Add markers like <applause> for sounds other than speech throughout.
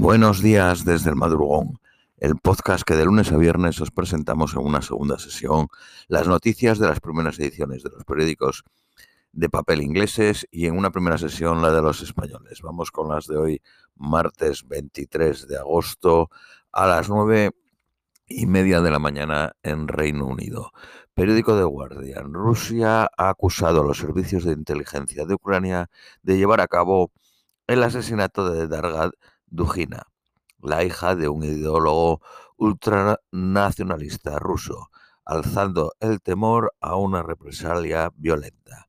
Buenos días desde el madrugón, el podcast que de lunes a viernes os presentamos en una segunda sesión las noticias de las primeras ediciones de los periódicos de papel ingleses y en una primera sesión la de los españoles. Vamos con las de hoy, martes 23 de agosto a las 9 y media de la mañana en Reino Unido. Periódico de Guardian. Rusia ha acusado a los servicios de inteligencia de Ucrania de llevar a cabo el asesinato de Dargad Dugina, la hija de un ideólogo ultranacionalista ruso, alzando el temor a una represalia violenta.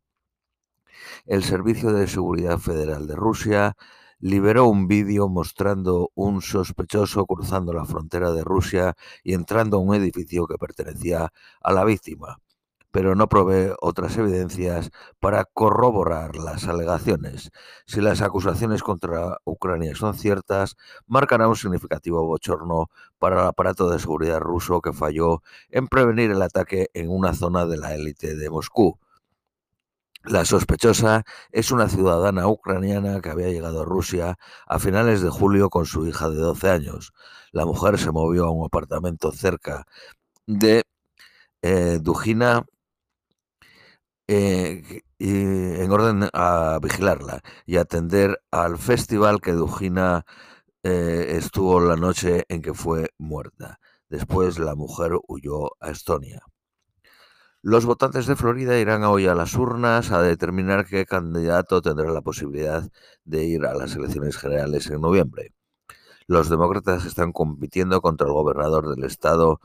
El Servicio de Seguridad Federal de Rusia liberó un vídeo mostrando un sospechoso cruzando la frontera de Rusia y entrando a un edificio que pertenecía a la víctima, pero no provee otras evidencias para corroborar las alegaciones. Si las acusaciones contra Ucrania son ciertas, marcará un significativo bochorno para el aparato de seguridad ruso que falló en prevenir el ataque en una zona de la élite de Moscú. La sospechosa es una ciudadana ucraniana que había llegado a Rusia a finales de julio con su hija de 12 años. La mujer se movió a un apartamento cerca de eh, Dujina eh, en orden a vigilarla y atender al festival que Dujina eh, estuvo la noche en que fue muerta. Después la mujer huyó a Estonia. Los votantes de Florida irán hoy a las urnas a determinar qué candidato tendrá la posibilidad de ir a las elecciones generales en noviembre. Los demócratas están compitiendo contra el gobernador del estado,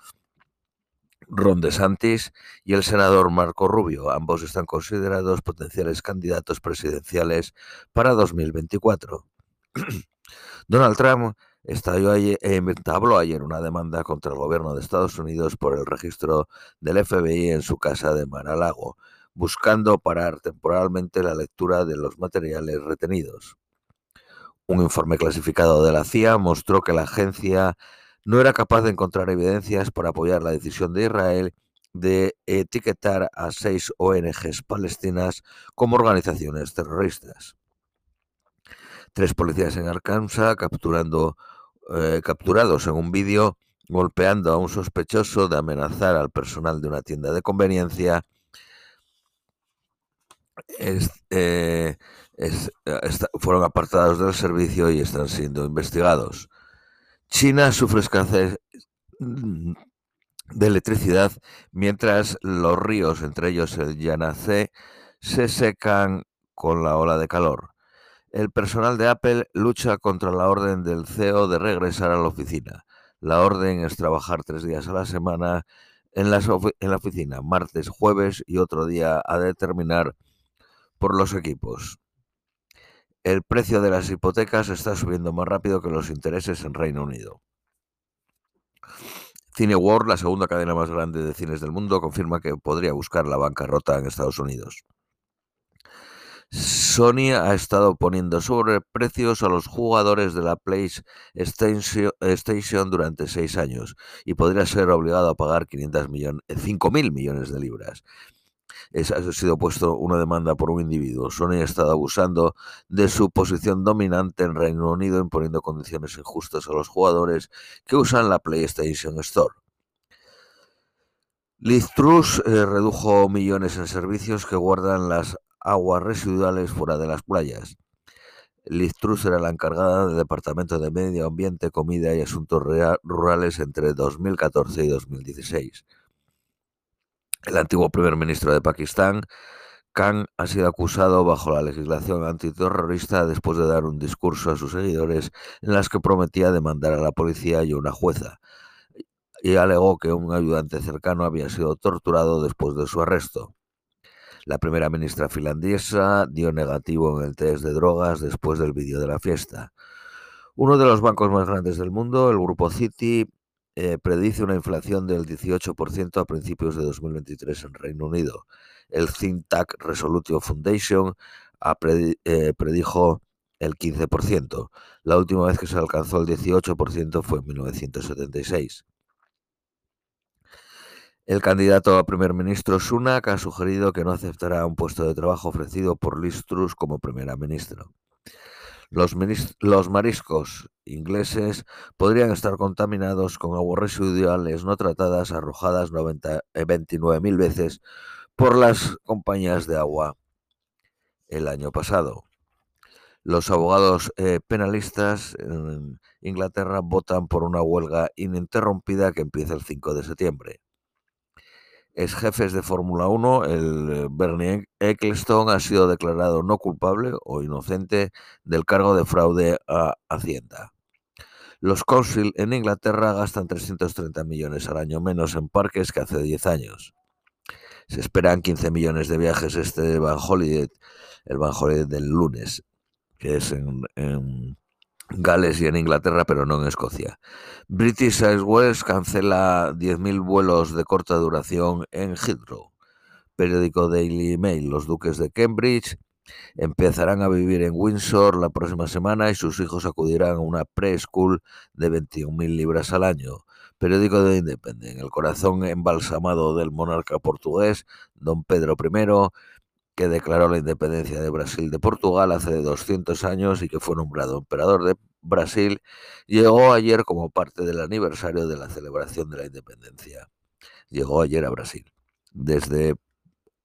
Ron DeSantis, y el senador Marco Rubio. Ambos están considerados potenciales candidatos presidenciales para 2024. <clears throat> Donald Trump estalló ayer, entabló ayer una demanda contra el gobierno de Estados Unidos por el registro del FBI en su casa de Mar-a-Lago, buscando parar temporalmente la lectura de los materiales retenidos. Un informe clasificado de la CIA mostró que la agencia no era capaz de encontrar evidencias para apoyar la decisión de Israel de etiquetar a seis ONGs palestinas como organizaciones terroristas. Tres policías en Arkansas capturando eh, capturados en un vídeo golpeando a un sospechoso de amenazar al personal de una tienda de conveniencia. Eh, fueron apartados del servicio y están siendo investigados. China sufre escasez de electricidad mientras los ríos, entre ellos el Yangtze, se secan con la ola de calor. El personal de Apple lucha contra la orden del CEO de regresar a la oficina. La orden es trabajar tres días a la semana en la oficina, martes, jueves y otro día a determinar por los equipos. El precio de las hipotecas está subiendo más rápido que los intereses en Reino Unido. Cineworld, la segunda cadena más grande de cines del mundo, confirma que podría buscar la bancarrota en Estados Unidos. Sony ha estado poniendo sobreprecios a los jugadores de la PlayStation durante seis años y podría ser obligado a pagar 500 millones, 5 mil millones de libras. Ha sido puesto una demanda por un individuo. Sony ha estado abusando de su posición dominante en Reino Unido, imponiendo condiciones injustas a los jugadores que usan la PlayStation Store. Liz Truss eh, redujo millones en servicios que guardan las aguas residuales fuera de las playas. Liz Truss era la encargada del Departamento de Medio Ambiente, Comida y Asuntos Rurales entre 2014 y 2016. El antiguo primer ministro de Pakistán, Khan, ha sido acusado bajo la legislación antiterrorista después de dar un discurso a sus seguidores en las que prometía demandar a la policía y a una jueza, y alegó que un ayudante cercano había sido torturado después de su arresto. La primera ministra finlandesa dio negativo en el test de drogas después del vídeo de la fiesta. Uno de los bancos más grandes del mundo, el grupo Citi, eh, predice una inflación del 18% a principios de 2023 en Reino Unido. El think tank Resolutio Foundation eh, predijo el 15%. La última vez que se alcanzó el 18% fue en 1976. El candidato a primer ministro Sunak ha sugerido que no aceptará un puesto de trabajo ofrecido por Liz Truss como primera ministra. Los, mariscos ingleses podrían estar contaminados con aguas residuales no tratadas arrojadas 29.000 eh, veces por las compañías de agua el año pasado. Los abogados eh, penalistas en Inglaterra votan por una huelga ininterrumpida que empieza el 5 de septiembre. Es jefes de Fórmula 1, el eh, Bernie Ecclestone ha sido declarado no culpable o inocente del cargo de fraude a Hacienda. Los Council en Inglaterra gastan 330 millones al año menos en parques que hace 10 años. Se esperan 15 millones de viajes este Van Holiday, el Van Holiday del lunes que es en, Gales y en Inglaterra, pero no en Escocia. British Airways cancela 10.000 vuelos de corta duración en Heathrow. Periódico Daily Mail, los duques de Cambridge empezarán a vivir en Windsor la próxima semana y sus hijos acudirán a una preschool de 21.000 libras al año. Periódico de Independent, el corazón embalsamado del monarca portugués, don Pedro I, que declaró la independencia de Brasil de Portugal hace 200 años y que fue nombrado emperador de Brasil, llegó ayer como parte del aniversario de la celebración de la independencia. Llegó ayer a Brasil, desde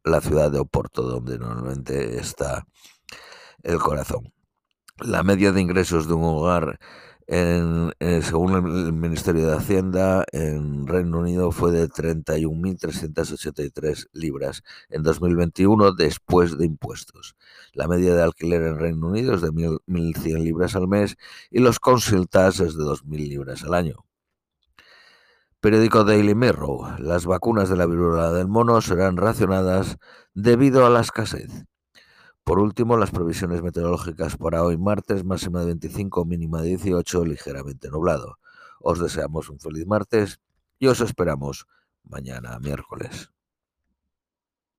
la ciudad de Oporto, donde normalmente está el corazón. La media de ingresos de un hogar eh, según el Ministerio de Hacienda, en Reino Unido fue de 31.383 libras en 2021 después de impuestos. La media de alquiler en Reino Unido es de 1.100 libras al mes y los council tax es de 2.000 libras al año. Periódico Daily Mirror. Las vacunas de la viruela del mono serán racionadas debido a la escasez. Por último, las previsiones meteorológicas para hoy martes, máxima de 25, mínima de 18, ligeramente nublado. Os deseamos un feliz martes y os esperamos mañana miércoles.